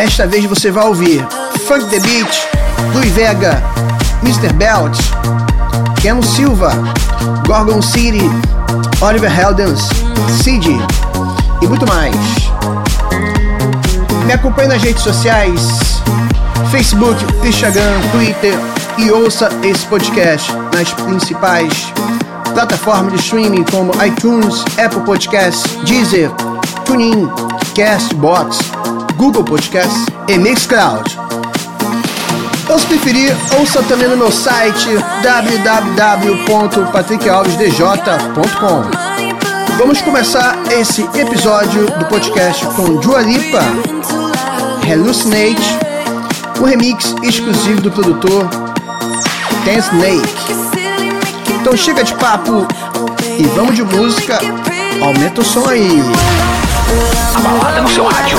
Desta vez você vai ouvir Funk The Beat, Louis Vega, Mr. Belt, Keno Silva, Gorgon City, Oliver Heldens, Cid e muito mais. Me acompanhe nas redes sociais, Facebook, Instagram, Twitter e ouça esse podcast nas principais plataformas de streaming como iTunes, Apple Podcasts, Deezer, TuneIn, Castbox, Google Podcasts e Mixcloud. Ou se preferir, ouça também no meu site www.patrickalvesdj.com. Vamos começar esse episódio do podcast com Dua Lipa, Hallucinate, um remix exclusivo do produtor Ten Snake. Então chega de papo e vamos de música. Aumenta o som aí. A balada no seu rádio.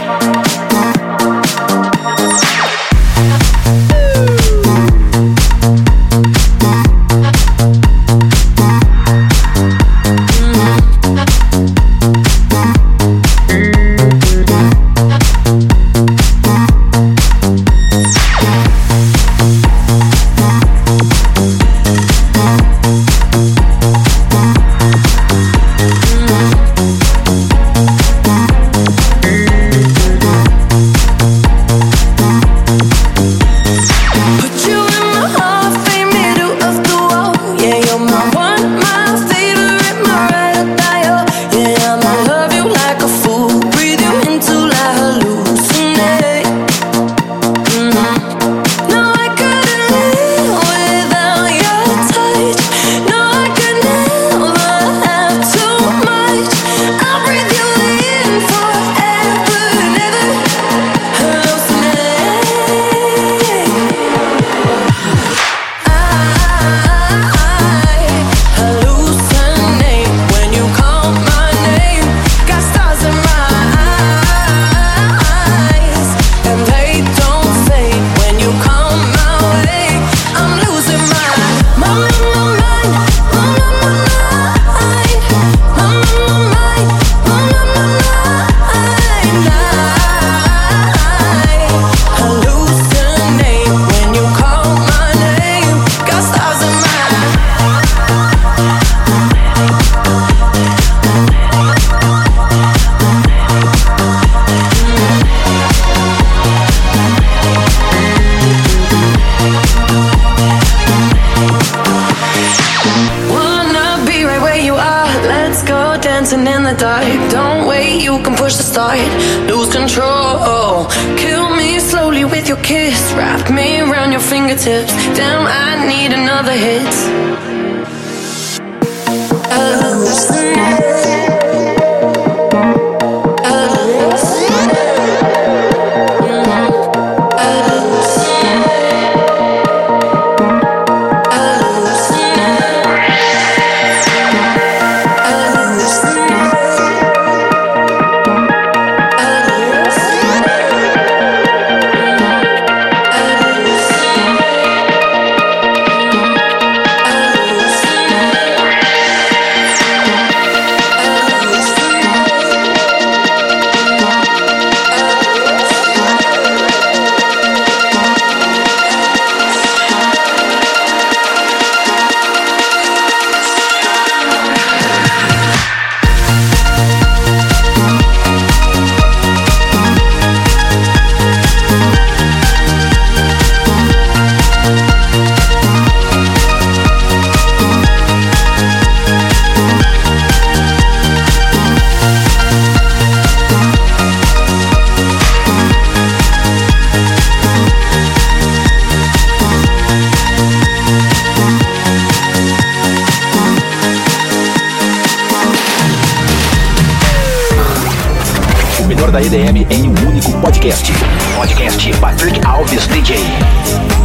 Patrick Alves DJ.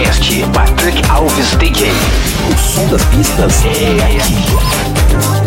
Podcast Patrick Alves DJ. O som das pistas é aqui.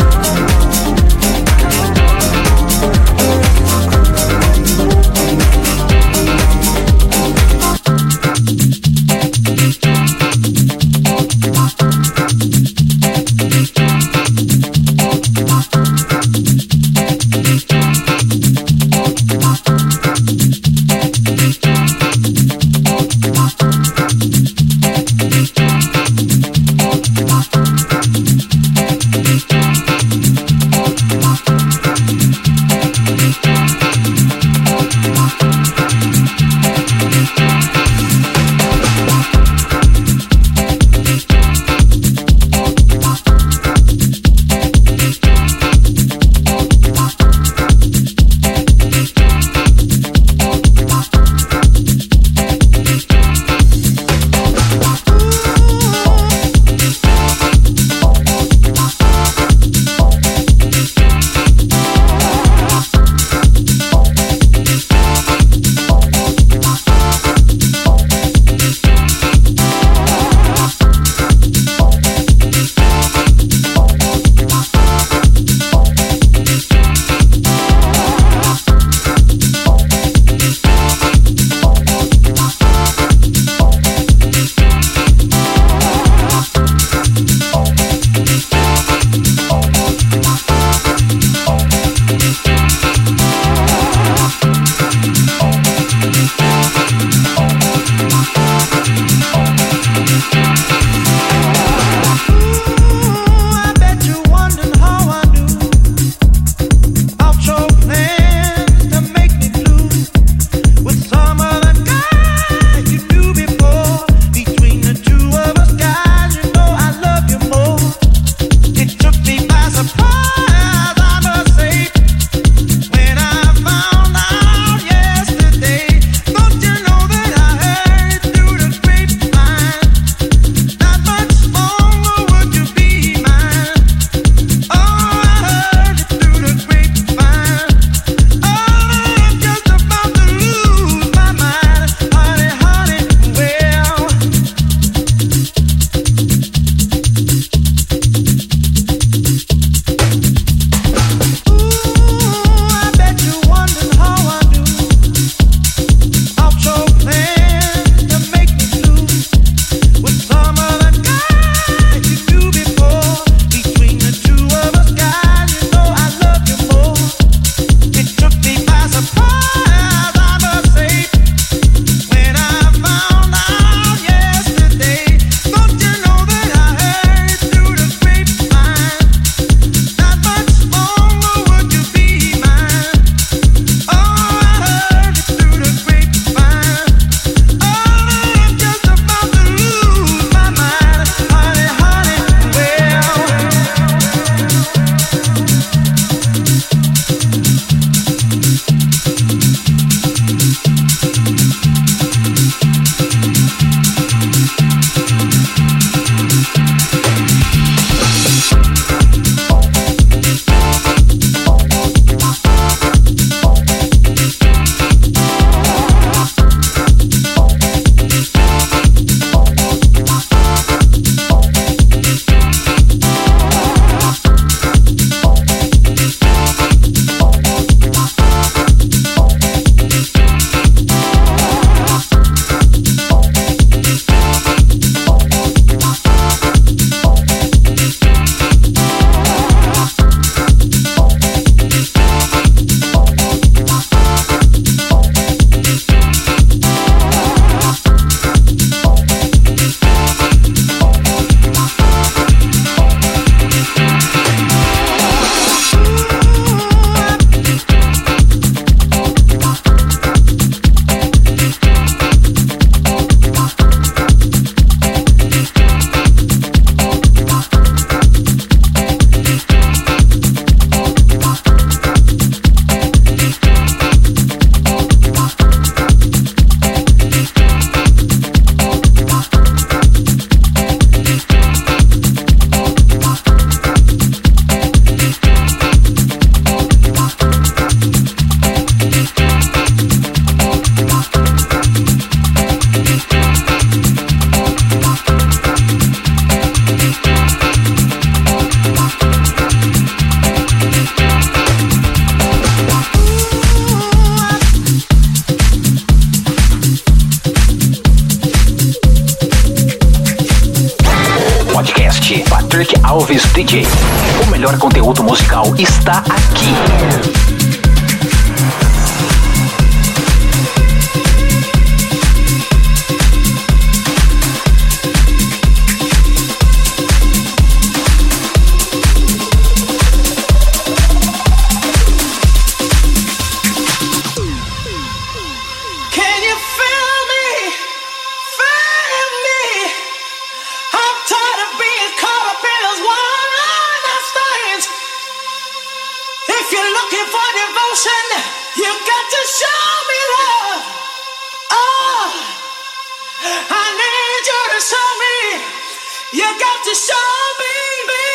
You got to show me.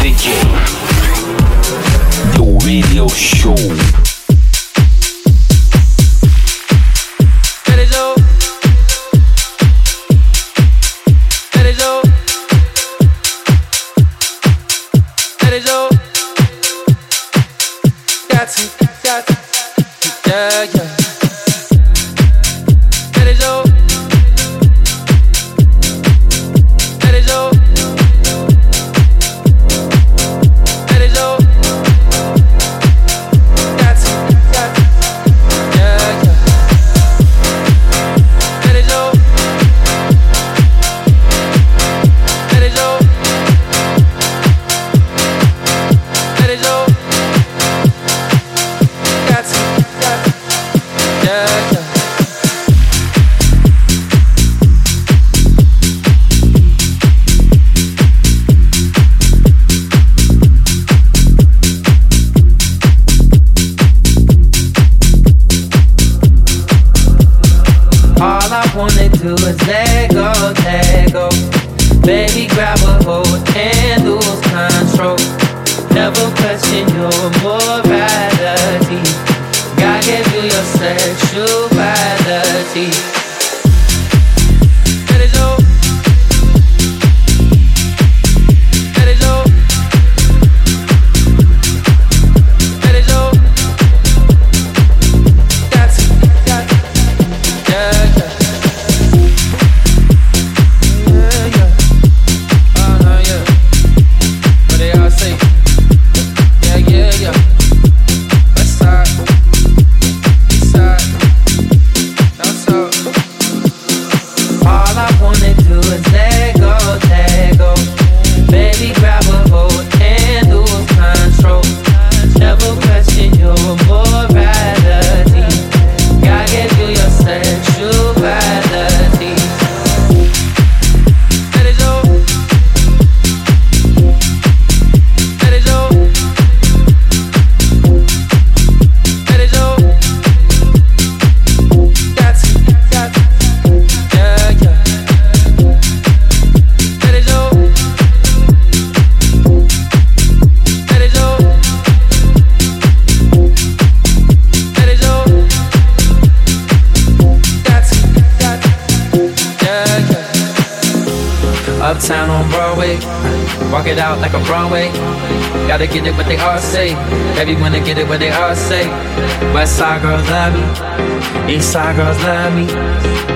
DJ. The radio show. Eastside girls love me, east side girls love me,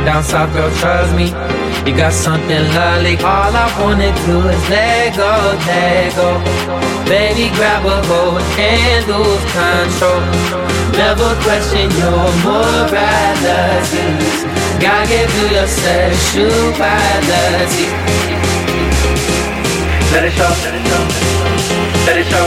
down south girls trust me. You got something lovely. All I wanna do is let go, let go. Baby, grab a hold and lose control. Never question your moralities. Gotta give you your sexuality. Let it show, let it show, let it show,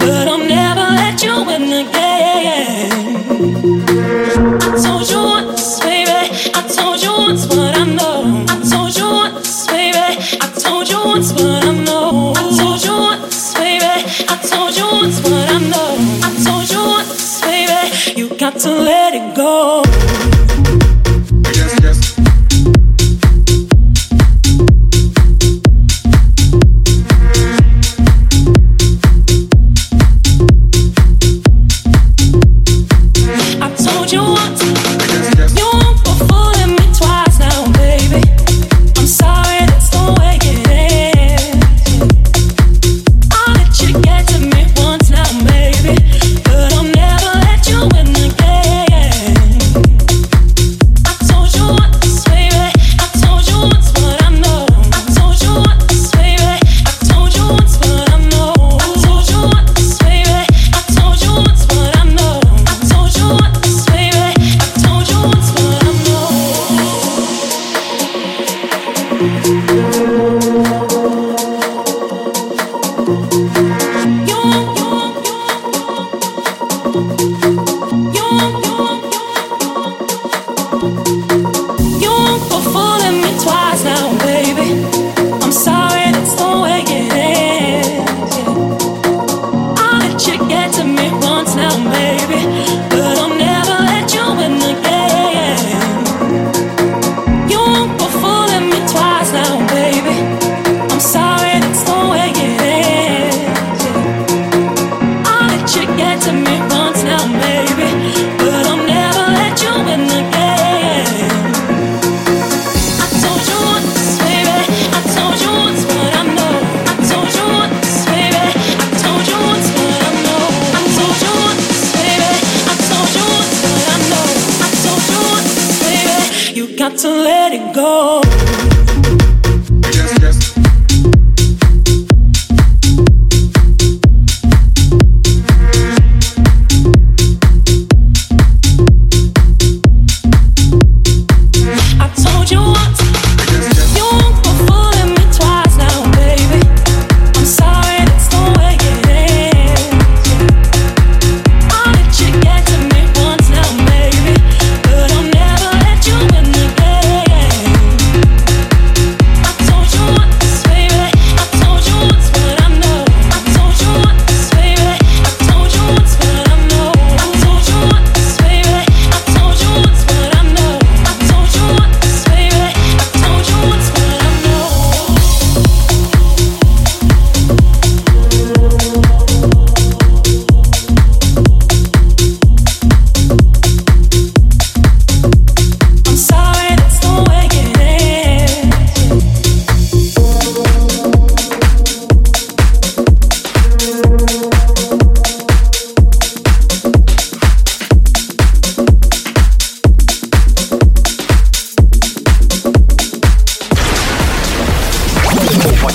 I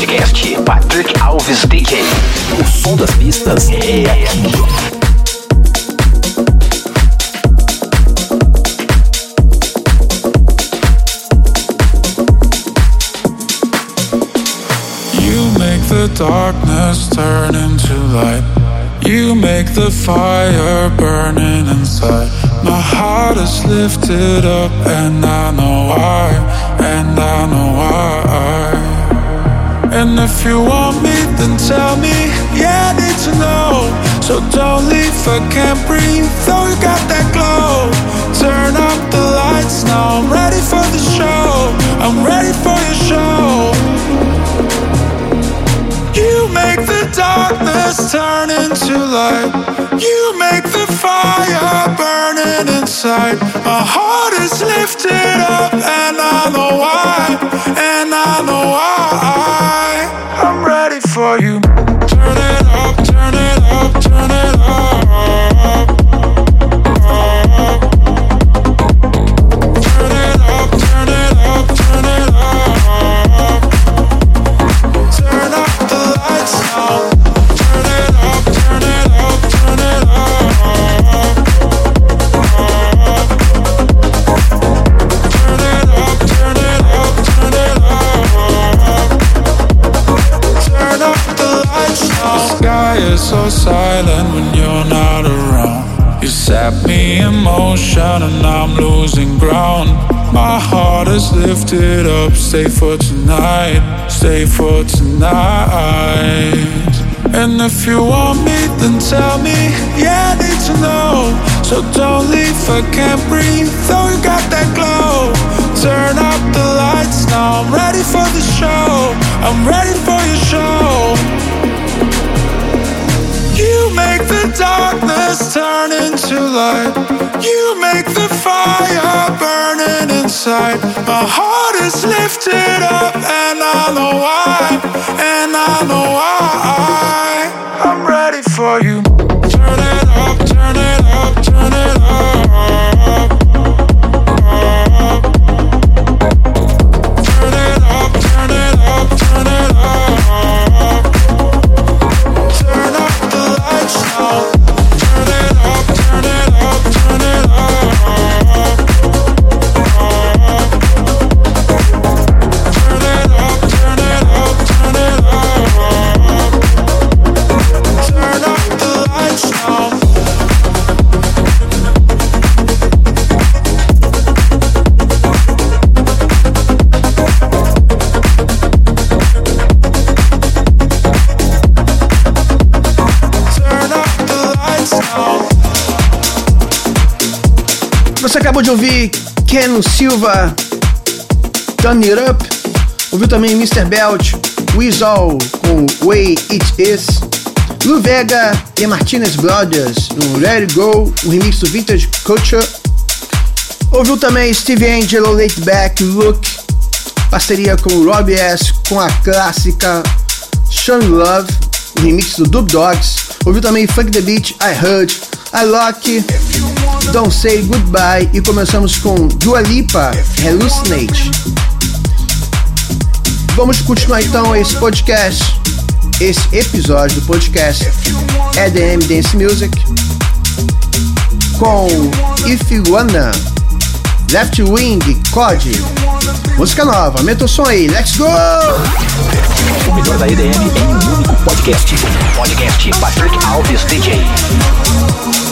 podcast Patrick Alves DJ. O som das pistas é aqui. the darkness turn into light. You make the fire burning inside. My heart is lifted up, and I know why, and I know why. And if you want me, then tell me. Yeah, I need to know. So don't leave, I can't breathe. Though you got that glow. Turn up the lights now. I'm ready for the show. I'm ready for your show. You make the darkness turn into light. You make fire burning inside. My heart is lifted up, and I know why. And I know why. I'm ready for you. Turn it up, turn it up, turn it up. Stay for tonight, stay for tonight. And if you want me, then tell me, yeah, I need to know. So don't leave, I can't breathe, My heart is lifted up, and I know why. And I know why. I'm ready for you. Acabou de ouvir Ken Silva, Turn It Up. Ouviu também Mr. Belt, Weasel com Way It Is. Lu Vega e Martinez Brothers no Let It Go, o remix do Vintage Culture. Ouviu também Steve Angelo, Late Back, Look, parceria com o Robbie S com a clássica Sean Love, o remix do Dub Dogs. Ouviu também Funk the Beat, I Heard, I Lock, Don't Say Goodbye e começamos com Dua Lipa, Hallucinate. Vamos continuar então esse podcast, esse episódio do podcast EDM Dance Music com If You Wanna, Left Wing, COD. Música nova, aumenta o som aí, let's go! O melhor da EDM em um único podcast. Podcast Patrick Alves DJ.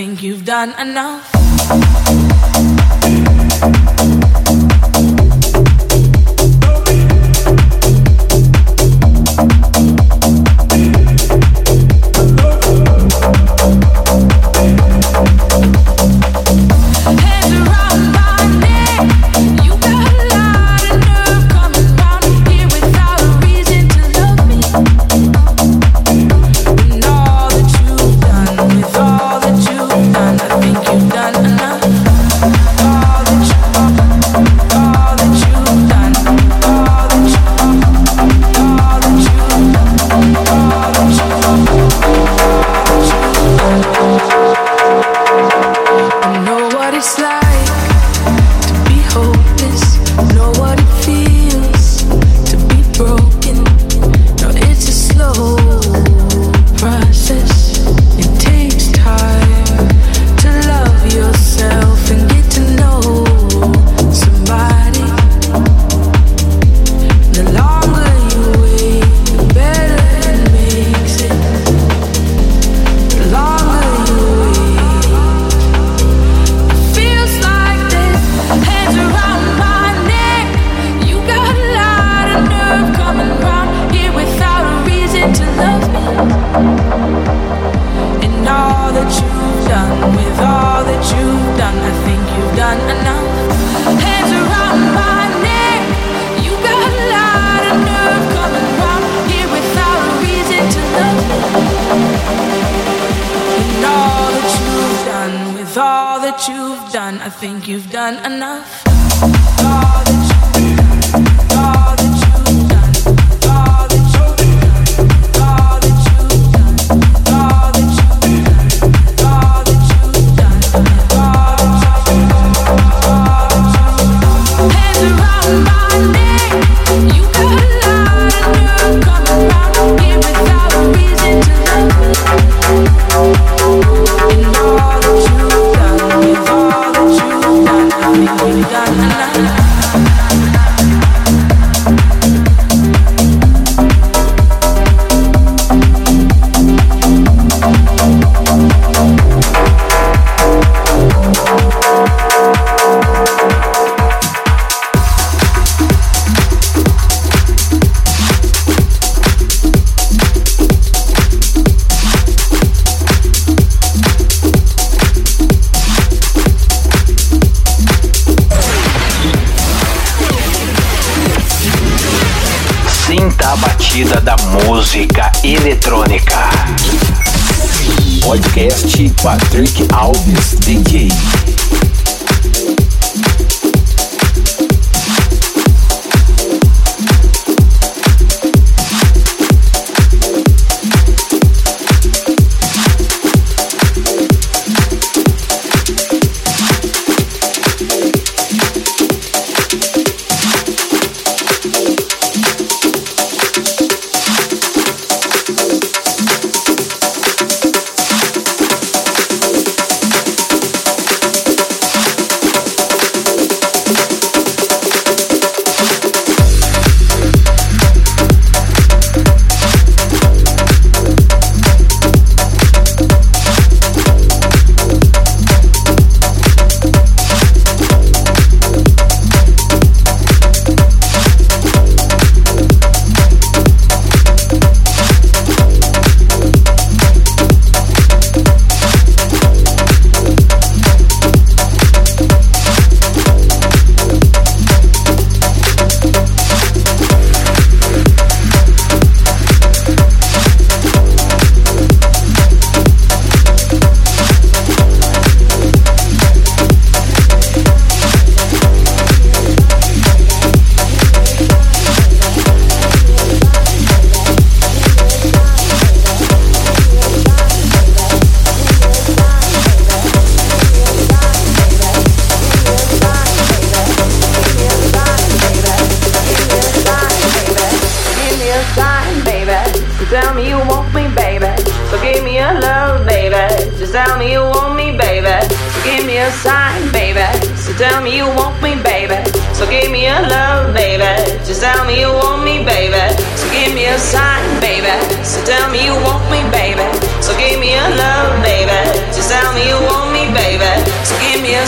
Patrick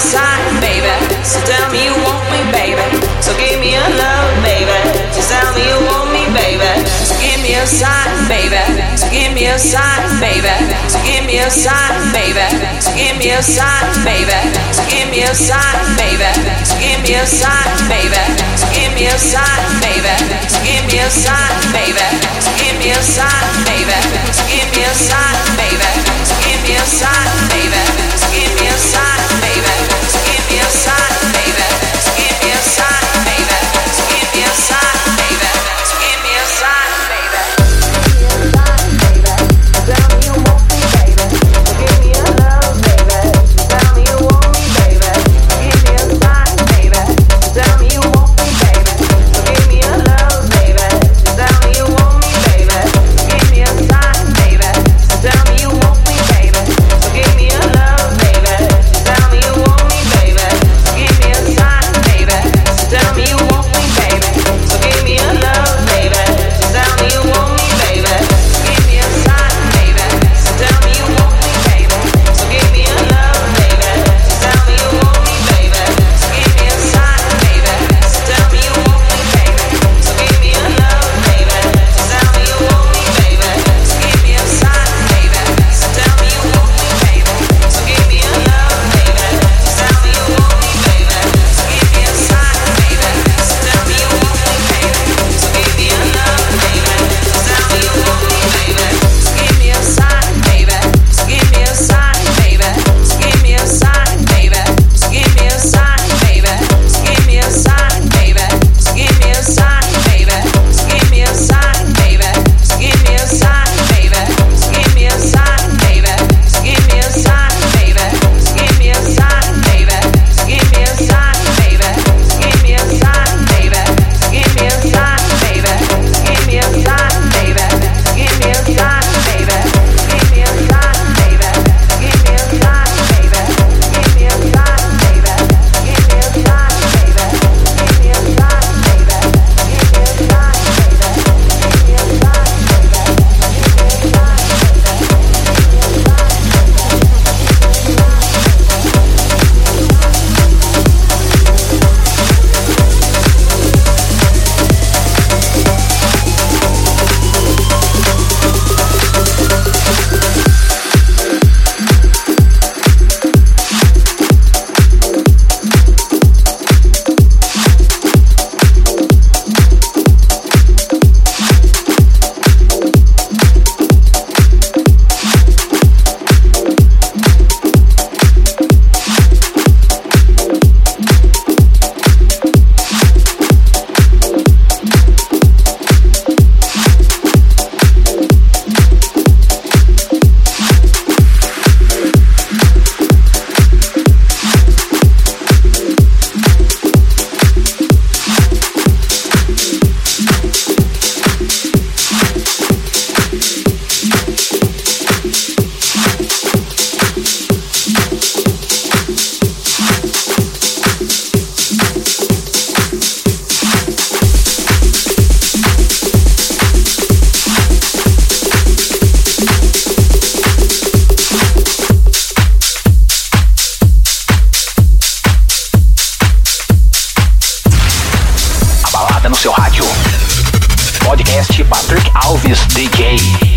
sign, baby. So tell me you want me, baby. So give me a love, baby. Just tell me you want me, baby. So give me a sign, baby. So give me a sign, baby. So give me a sign, baby. So give me a sign, baby. So give me a sign, baby. So give me a sign, baby. So give me a sign, baby. So give me a sign, baby. So give me a sign, baby. So give me a sign, baby. So give me a sign, baby. So give me a sign. Free.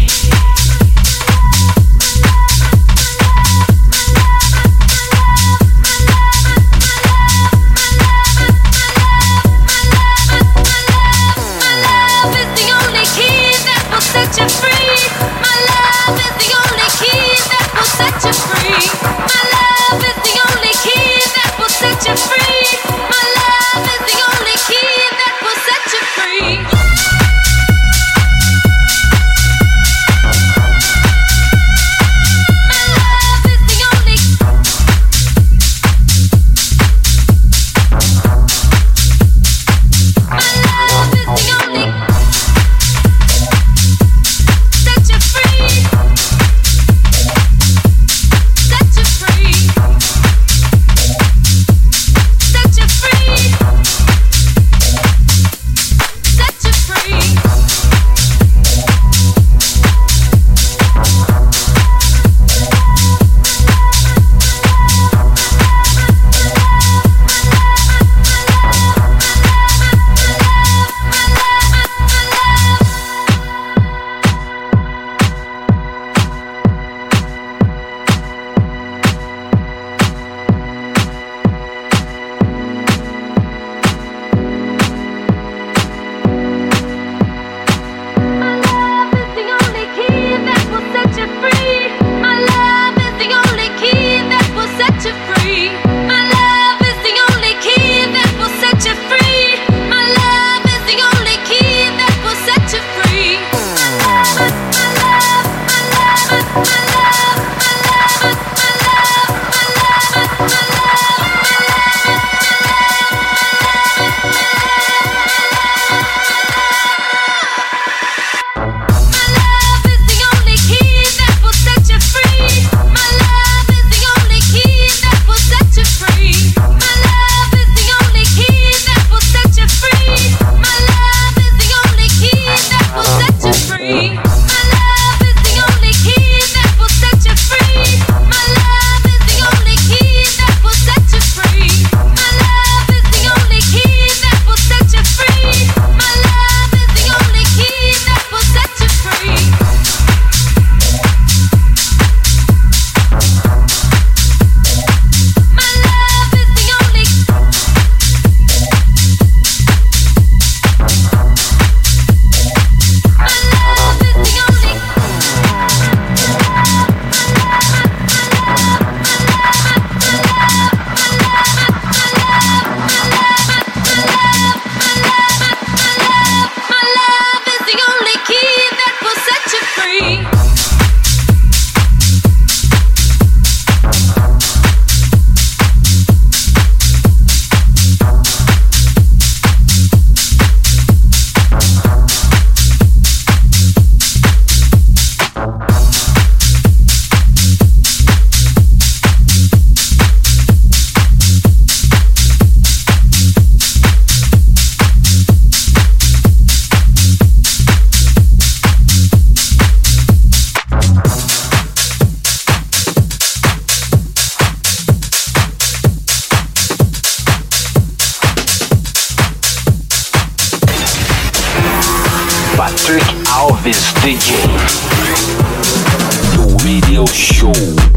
Patrick Alves DJ. The Radio Show.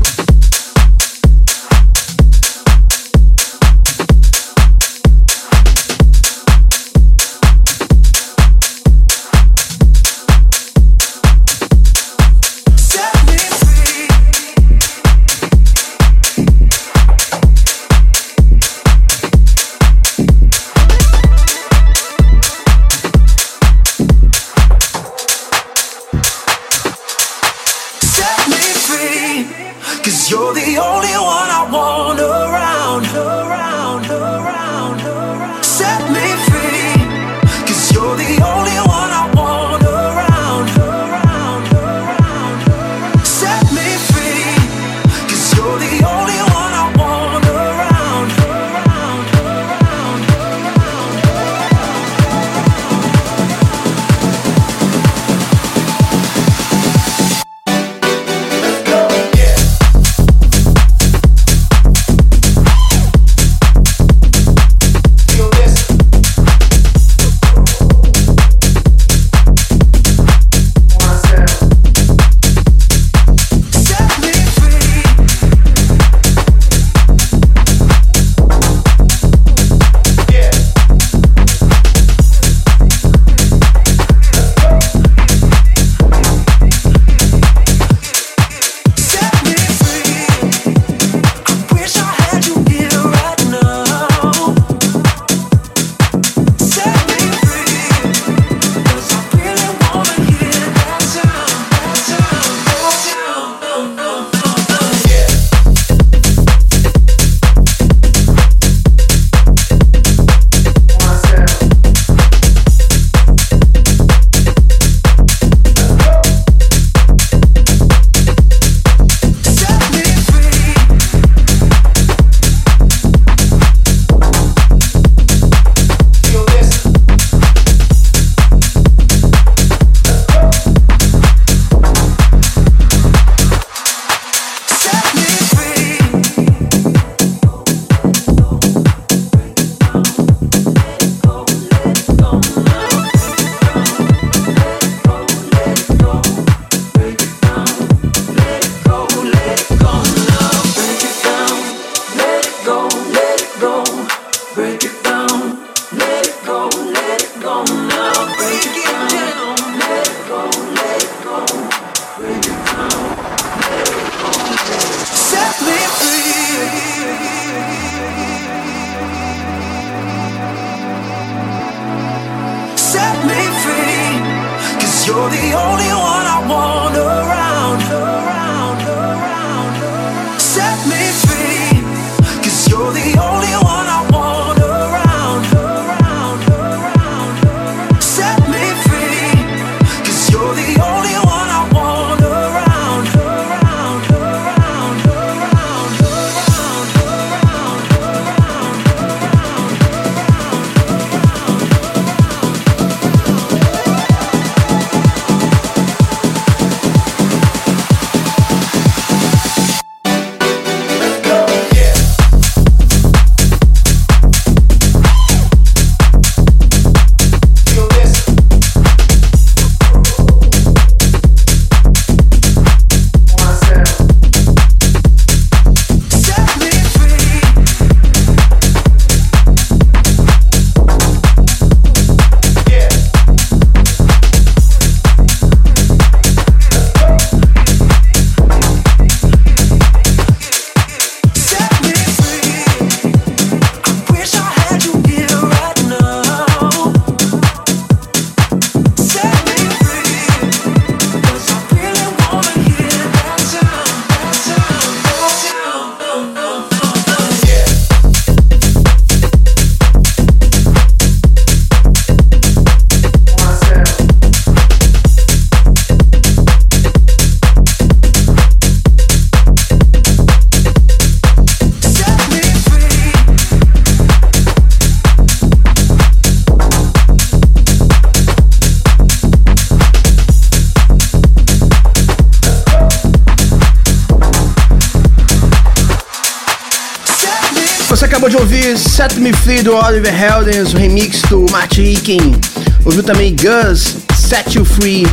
Do Oliver Heldens, o remix do Martin Ikin. Ouviu também Gus, Set You Free,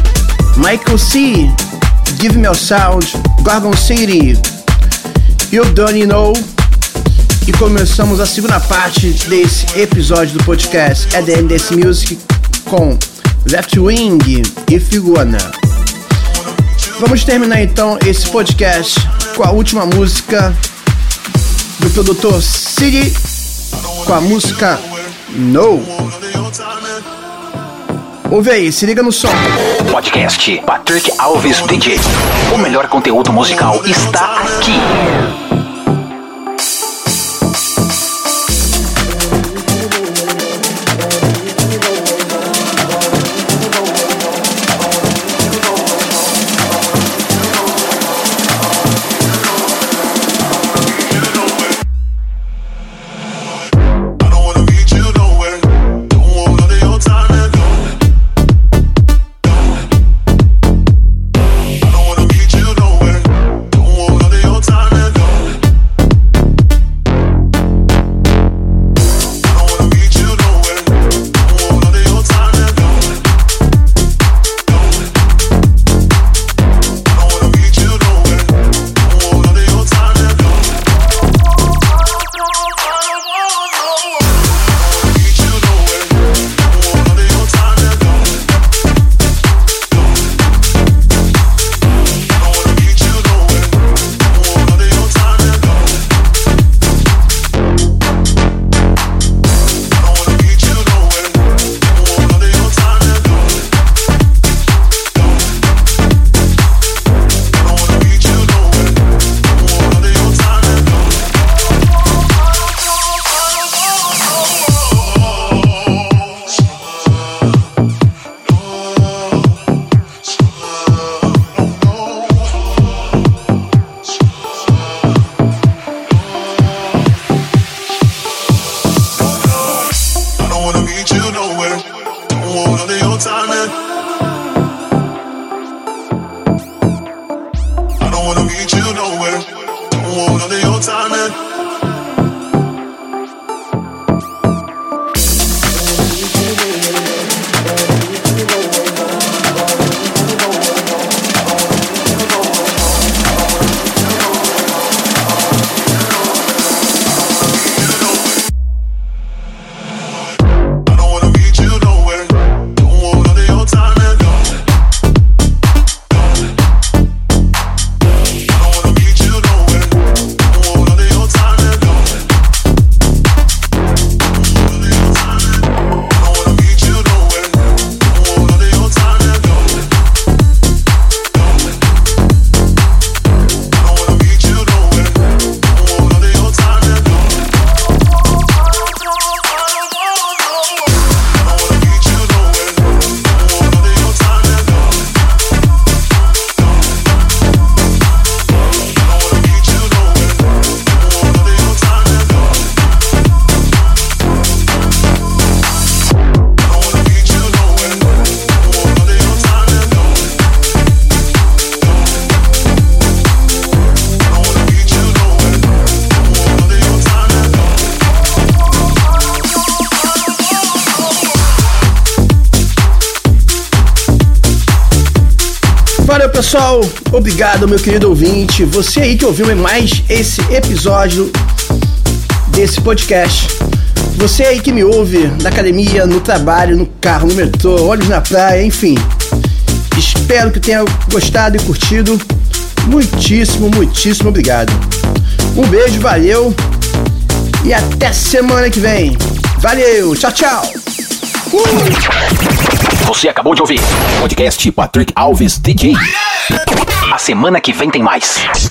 Michael C, Give Me a Sound, Gorgon City, You Don't Know. E começamos a segunda parte desse episódio do podcast EDMDS Music com Left Wing e Figona. Vamos terminar então esse podcast com a última música do produtor City com a música No. Ouve aí, se liga no som. Podcast Patrick Alves DJ. O melhor conteúdo musical está aqui. Pessoal, obrigado meu querido ouvinte, você aí que ouviu mais esse episódio desse podcast. Você aí que me ouve na academia, no trabalho, no carro, no metrô, olhos na praia, enfim. Espero que tenha gostado e curtido. Muitíssimo, muitíssimo obrigado. Um beijo, valeu e até semana que vem. Valeu, tchau, tchau. Uh! Você acabou de ouvir podcast Patrick Alves DJ. Semana que vem tem mais.